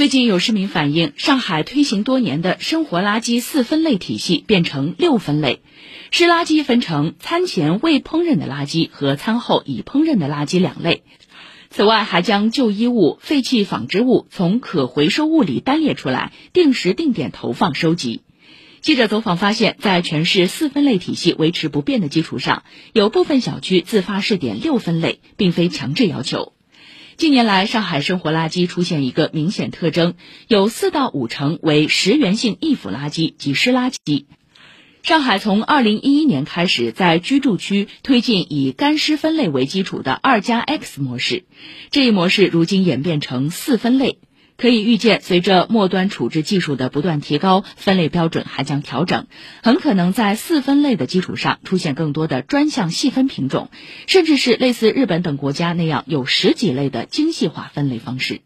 最近有市民反映，上海推行多年的生活垃圾四分类体系变成六分类，湿垃圾分成餐前未烹饪的垃圾和餐后已烹饪的垃圾两类。此外，还将旧衣物、废弃纺织物从可回收物里单列出来，定时定点投放收集。记者走访发现，在全市四分类体系维持不变的基础上，有部分小区自发试点六分类，并非强制要求。近年来，上海生活垃圾出现一个明显特征，有四到五成为食源性易腐垃圾及湿垃圾。上海从二零一一年开始，在居住区推进以干湿分类为基础的二加 X 模式，这一模式如今演变成四分类。可以预见，随着末端处置技术的不断提高，分类标准还将调整，很可能在四分类的基础上出现更多的专项细分品种，甚至是类似日本等国家那样有十几类的精细化分类方式。